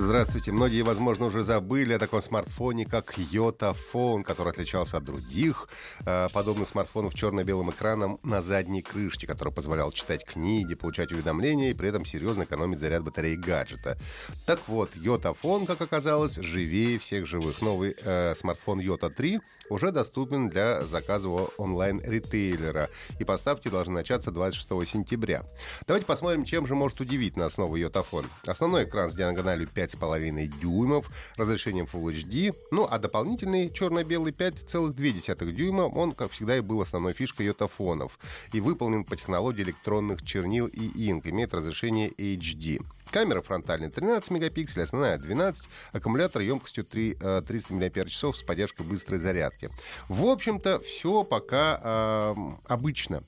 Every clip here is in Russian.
Здравствуйте. Многие, возможно, уже забыли о таком смартфоне, как Йотафон, который отличался от других э, подобных смартфонов черно-белым экраном на задней крышке, который позволял читать книги, получать уведомления и при этом серьезно экономить заряд батареи гаджета. Так вот, Йотафон, как оказалось, живее всех живых. Новый э, смартфон Йота 3 уже доступен для заказа у онлайн-ритейлера. И поставки должны начаться 26 сентября. Давайте посмотрим, чем же может удивить нас новый Йотафон. Основной экран с диагональю 5,5 дюймов, разрешением Full HD, ну а дополнительный черно-белый 5,2 дюйма, он, как всегда, и был основной фишкой йотафонов. И выполнен по технологии электронных чернил и инк, имеет разрешение HD. Камера фронтальная 13 мегапикселей, основная 12, аккумулятор емкостью 3, 300 мАч с поддержкой быстрой зарядки. В общем-то, все пока э, обычно.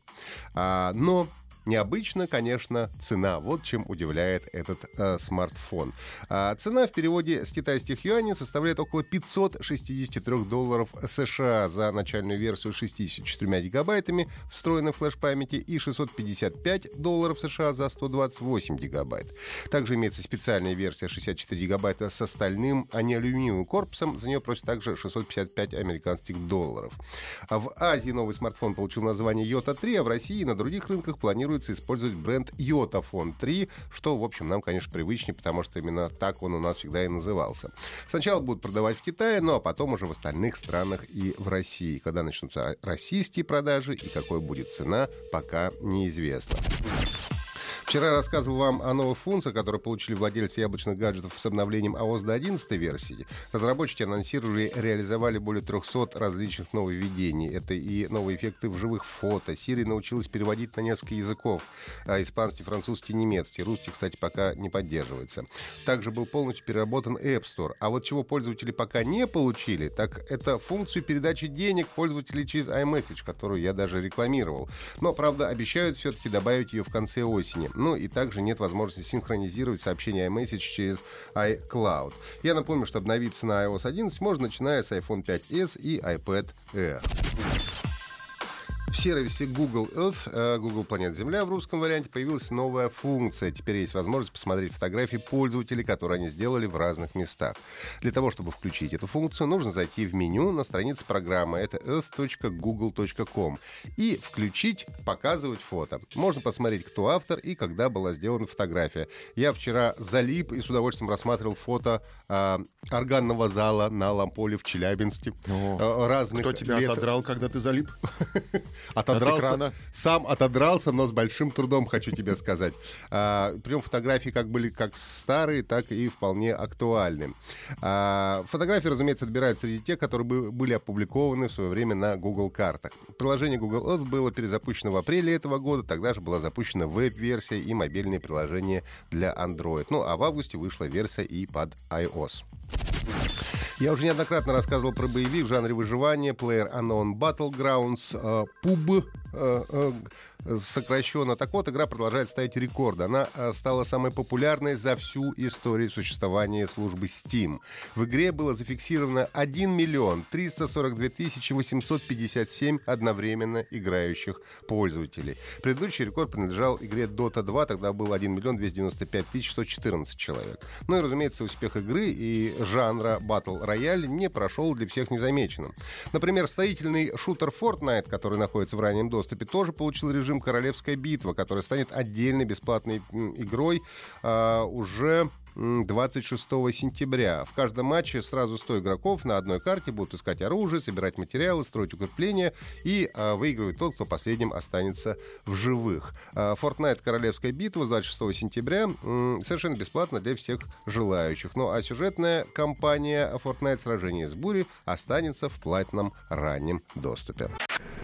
А, но Необычно, конечно, цена. Вот чем удивляет этот э, смартфон. А цена в переводе с китайских юаней составляет около 563 долларов США за начальную версию с 64 гигабайтами встроенной флеш-памяти и 655 долларов США за 128 гигабайт. Также имеется специальная версия 64 гигабайта с остальным, а не алюминиевым корпусом. За нее просят также 655 американских долларов. А в Азии новый смартфон получил название Yota 3, а в России и на других рынках планируют планируется использовать бренд Yotafone 3, что, в общем, нам, конечно, привычнее, потому что именно так он у нас всегда и назывался. Сначала будут продавать в Китае, ну а потом уже в остальных странах и в России. Когда начнутся российские продажи и какой будет цена, пока неизвестно. Вчера рассказывал вам о новых функциях, которые получили владельцы яблочных гаджетов с обновлением iOS до 11 версии. Разработчики анонсировали и реализовали более 300 различных нововведений. Это и новые эффекты в живых фото. Siri научилась переводить на несколько языков. А испанский, французский, немецкий. Русский, кстати, пока не поддерживается. Также был полностью переработан App Store. А вот чего пользователи пока не получили, так это функцию передачи денег пользователей через iMessage, которую я даже рекламировал. Но, правда, обещают все-таки добавить ее в конце осени. Ну и также нет возможности синхронизировать сообщение iMessage через iCloud. Я напомню, что обновиться на iOS 11 можно, начиная с iPhone 5s и iPad Air. В сервисе Google Earth, э, Google Планета Земля в русском варианте, появилась новая функция. Теперь есть возможность посмотреть фотографии пользователей, которые они сделали в разных местах. Для того, чтобы включить эту функцию, нужно зайти в меню на странице программы. Это earth.google.com. И включить «Показывать фото». Можно посмотреть, кто автор и когда была сделана фотография. Я вчера залип и с удовольствием рассматривал фото э, органного зала на Ламполе в Челябинске. О, э, разных кто тебя лет... отодрал, когда ты залип? Отодрался, сам отодрался, но с большим трудом, хочу тебе сказать. А, причем фотографии как были как старые, так и вполне актуальны. А, фотографии, разумеется, отбирают среди тех, которые были опубликованы в свое время на Google картах. Приложение Google Earth было перезапущено в апреле этого года, тогда же была запущена веб-версия и мобильное приложение для Android. Ну, а в августе вышла версия и под iOS. Я уже неоднократно рассказывал про боевик в жанре выживания, Player Unknown Battlegrounds, PUB, э, сокращенно. Так вот, игра продолжает ставить рекорды. Она э, стала самой популярной за всю историю существования службы Steam. В игре было зафиксировано 1 миллион 342 тысячи 857 одновременно играющих пользователей. Предыдущий рекорд принадлежал игре Dota 2, тогда был 1 миллион 295 тысяч 114 человек. Ну и, разумеется, успех игры и жанра Battle Royale не прошел для всех незамеченным. Например, строительный шутер Fortnite, который находится в раннем доступе, тоже получил режим режим «Королевская битва», который станет отдельной бесплатной игрой а, уже 26 сентября. В каждом матче сразу 100 игроков на одной карте будут искать оружие, собирать материалы, строить укрепления и а, выигрывать тот, кто последним останется в живых. А, Fortnite Королевская битва с 26 сентября м, совершенно бесплатно для всех желающих. Ну а сюжетная кампания Fortnite Сражение с бурей останется в платном раннем доступе.